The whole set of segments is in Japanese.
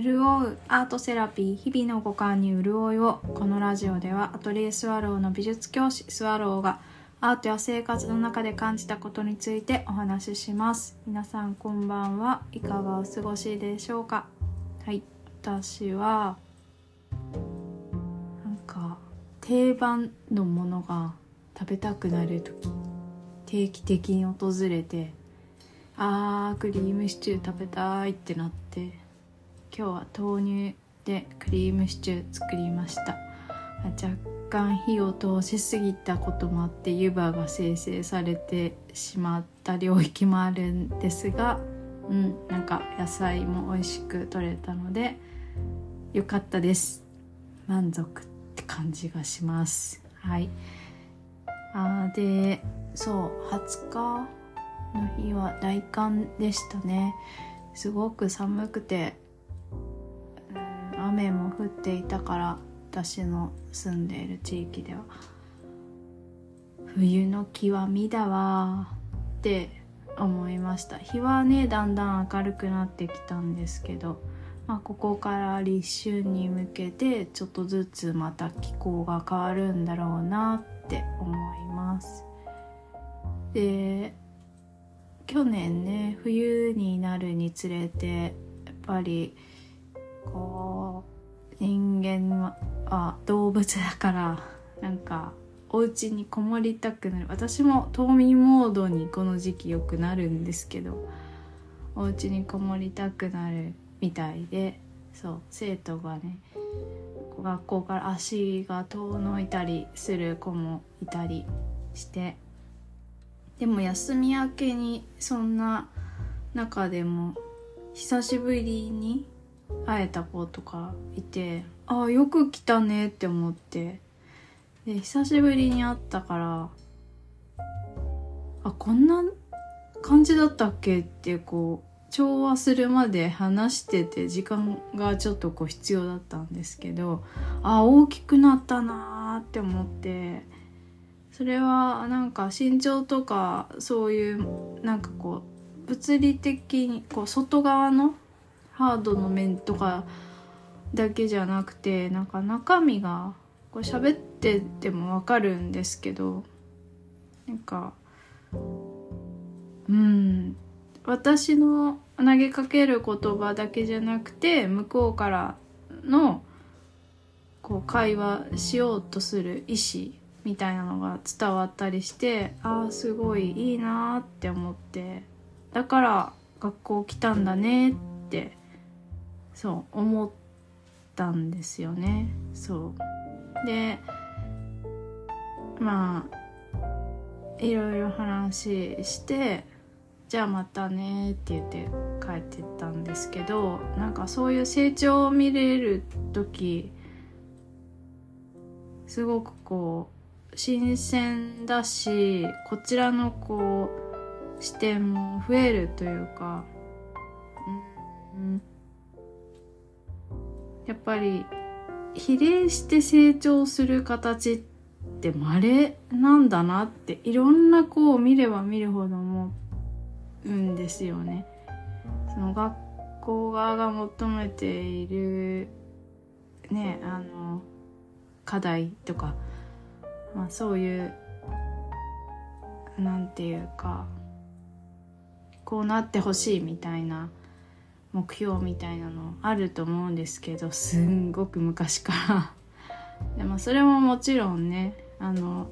潤うアートセラピー日々の五感に潤いをこのラジオではアトリエスワローの美術教師スワローがアートや生活の中で感じたことについてお話しします。皆さんこんばんは。いかがお過ごしでしょうか。はい。私はなんか定番のものが食べたくなる時定期的に訪れてあークリームシチュー食べたいってなって。今日は豆乳でクリームシチュー作りました。若干火を通しすぎたこともあって湯葉が生成されてしまった領域もあるんですがうんなんか野菜も美味しく取れたので良かったです。満足って感じがします。はい。あーでそう20日の日は大寒でしたね。すごく寒くて、雨も降っていたから私の住んでいる地域では。冬の極みだわって思いました。日はねだんだん明るくなってきたんですけど、まあ、ここから立春に向けてちょっとずつまた気候が変わるんだろうなって思います。で去年ね冬になるにつれてやっぱりこう人間は動物だからなんかお家にこもりたくなる。私も冬眠モードにこの時期よくなるんですけどお家にこもりたくなるみたいでそう生徒がね学校から足が遠のいたりする子もいたりしてでも休み明けにそんな中でも久しぶりに会えた子とかいてああよく来たねって思って。で久しぶりに会ったからあこんな感じだったっけってこう調和するまで話してて時間がちょっとこう必要だったんですけどあ大きくなったなーって思って。それはなんか身長とかそういうなんかこう物理的にこう外側のハードの面とかだけじゃなくてなんか中身がこう喋っててもわかるんですけどなんかうん私の投げかける言葉だけじゃなくて向こうからのこう会話しようとする意思みたいなのが伝わったりしてああすごいいいなって思ってだから学校来たんだねってそう思ったんですよね。そう。でまあいろいろ話してじゃあまたねって言って帰ってったんですけどなんかそういう成長を見れる時すごくこう新鮮だしこちらのこう視点も増えるというか、うん、やっぱり比例して成長する形って稀なんだなっていろんな子を見れば見るほど思うんですよね。その学校側が求めているねあの課題とか、まあ、そういうなんていうかこうなってほしいみたいな目標みたいなのあると思うんですけどすんごく昔から。でもそれももちろんねあの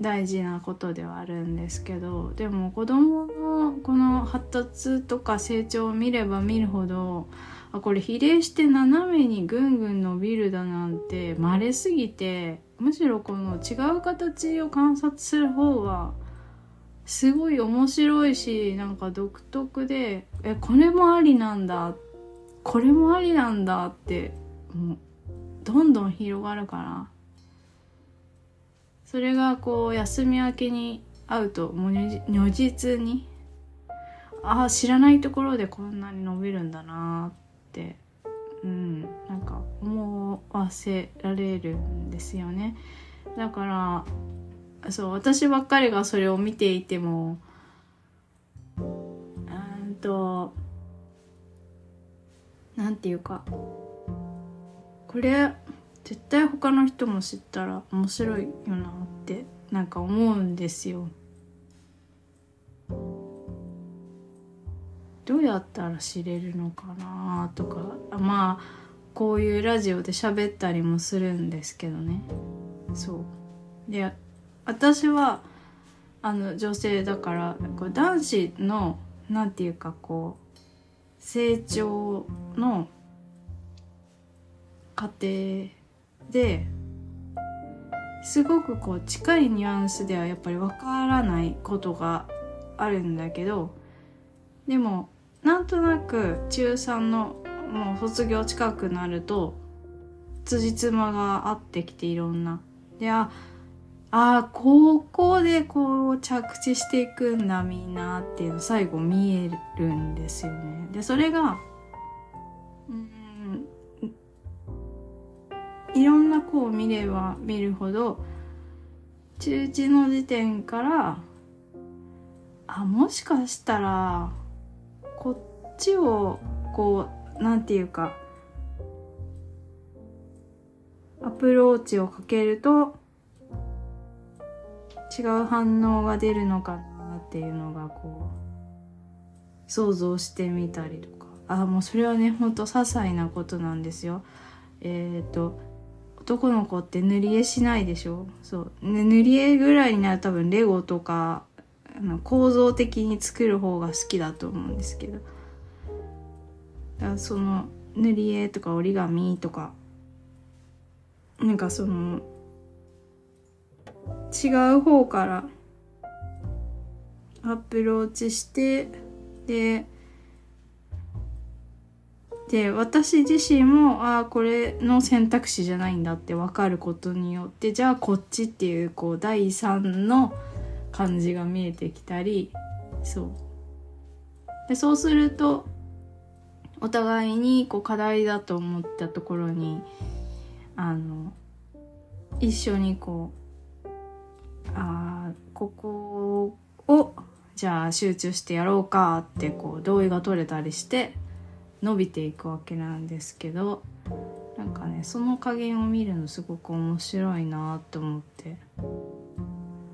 大事なことではあるんですけどでも子供のこの発達とか成長を見れば見るほどあこれ比例して斜めにぐんぐん伸びるだなんて稀すぎてむしろこの違う形を観察する方はすごい面白いしなんか独特でえこれもありなんだこれもありなんだってもうどんどん広がるからそれがこう休み明けに会うともう如実にああ知らないところでこんなに伸びるんだなってうんなんか思わせられるんですよね。だからそう私ばっかりがそれを見ていてもうんとなんていうかこれ絶対他の人も知ったら面白いよなってなんか思うんですよ。どうやったら知れるのかなとかまあこういうラジオで喋ったりもするんですけどねそうで私はあの女性だからこう男子のなんていうかこう成長の過程ですごくこう近いニュアンスではやっぱりわからないことがあるんだけどでもなんとなく中3のもう卒業近くなると辻褄が合ってきていろんな。であああここでこう着地していくんだみんなっていうの最後見えるんですよね。でそれがうんいろんな子を見れば見るほど中1の時点からあもしかしたらこっちをこうなんていうかアプローチをかけると違う反応が出るのかなっていうのがこう想像してみたりとか。あもうそれはねほんと些細なことなんですよ。えっ、ー、と男の子って塗り絵しないでしょ？そう、ね、塗り絵ぐらいになる多分レゴとかあの構造的に作る方が好きだと思うんですけど。だその塗り絵とか折り紙とかなんかその違う方からアプローチしてでで私自身もああこれの選択肢じゃないんだって分かることによってじゃあこっちっていうこう第三の感じが見えてきたりそう。でそうするとお互いにこう課題だと思ったところにあの一緒にこうあここをじゃあ集中してやろうかってこう同意が取れたりして伸びていくわけなんですけどなんかねその加減を見るのすごく面白いなと思って。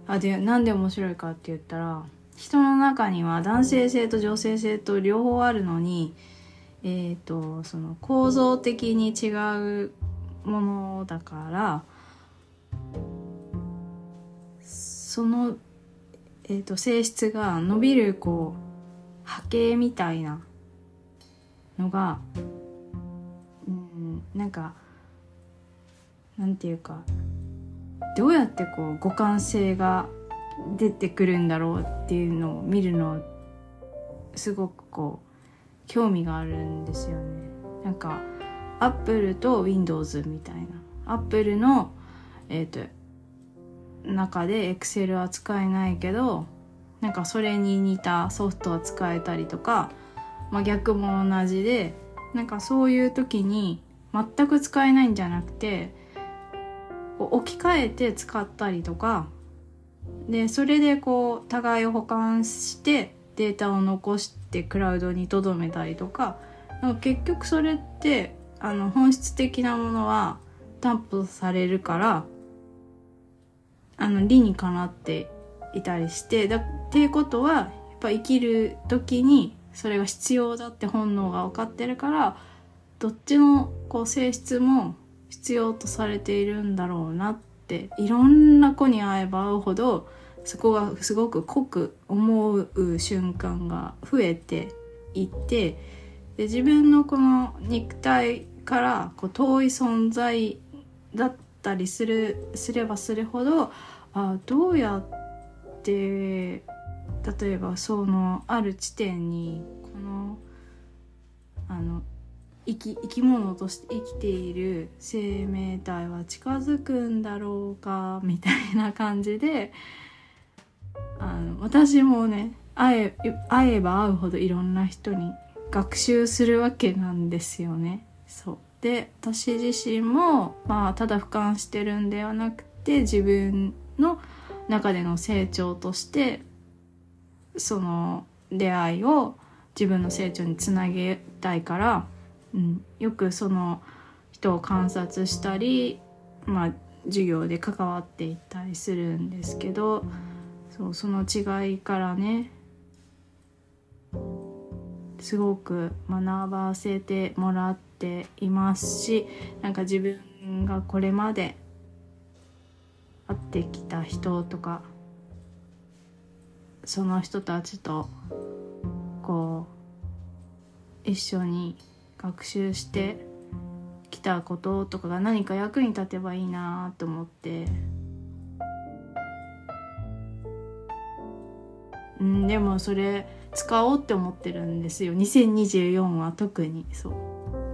あでなんで面白いかって言ったら人の中には男性性と女性性と両方あるのにえっ、ー、とその構造的に違うものだからその、えーと、性質が伸びるこう波形みたいなのがうんなんかなんていうかどうやってこう互換性が出てくるんだろうっていうのを見るのすごくこう興味があるんですよね。なんかアップルと Windows みたいなアップルのえっ、ー、と中で Excel は使えないけどなんかそれに似たソフトは使えたりとか、まあ、逆も同じでなんかそういう時に全く使えないんじゃなくて置き換えて使ったりとかでそれでこう互いを保管してデータを残してクラウドに留めたりとか結局それってあの本質的なものは担保されるからあの理にかなっていたりしてだっていうことはやっぱ生きる時にそれが必要だって本能が分かってるからどっちのこう性質も必要とされているんだろうなっていろんな子に会えば会うほどそこがすごく濃く思う瞬間が増えていってで自分のこの肉体からこう遠い存在だったりするすればするほどあどうやって例えばそのある地点にこのあの生き生き物として生きている生命体は近づくんだろうかみたいな感じであの私もね会え会えば会うほどいろんな人に学習するわけなんですよね。そうで私自身も、まあ、ただ俯瞰してるんではなくて自分の中での成長としてその出会いを自分の成長につなげたいからうん、よくその人を観察したり、まあ、授業で関わっていったりするんですけどそうその違いからねすごく学ばせてもらっていますしなんか自分がこれまで会ってきた人とかその人たちとこう一緒に学習してきたこととかが何か役に立てばいいなと思って。うんでもそれ使おうって思ってるんですよ。2024は特に。そう。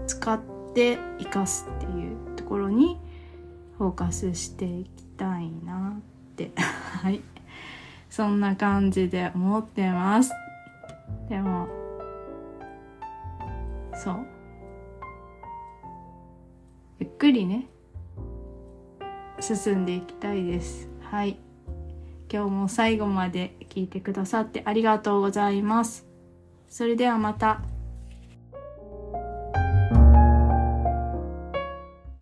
使って生かすっていうところにフォーカスしていきたいなって。はい。そんな感じで思ってます。でもそう。ゆっくりね。進んでいきたいです。はい。今日も最後まで聞いてくださってありがとうございますそれではまた。